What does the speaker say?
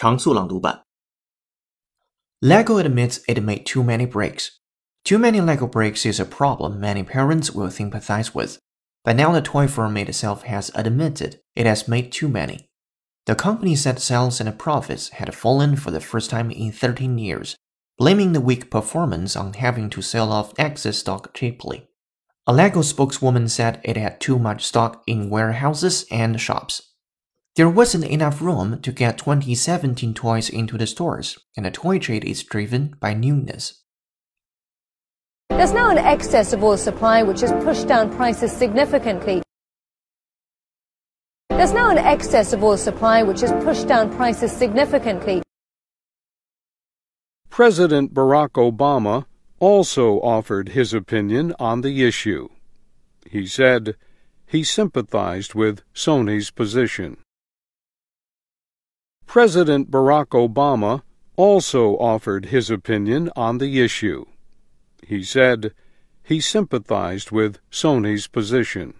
常速朗读版。Lego admits it made too many breaks. Too many Lego bricks is a problem many parents will sympathize with, but now the toy firm itself has admitted it has made too many. The company said sales and profits had fallen for the first time in 13 years, blaming the weak performance on having to sell off excess stock cheaply. A Lego spokeswoman said it had too much stock in warehouses and shops. There wasn't enough room to get 2017 toys into the stores, and the toy trade is driven by newness. There's now an excess of oil supply which has pushed down prices significantly. There's now an excess of oil supply which has pushed down prices significantly. President Barack Obama also offered his opinion on the issue. He said he sympathized with Sony's position. President Barack Obama also offered his opinion on the issue. He said he sympathized with Sony's position.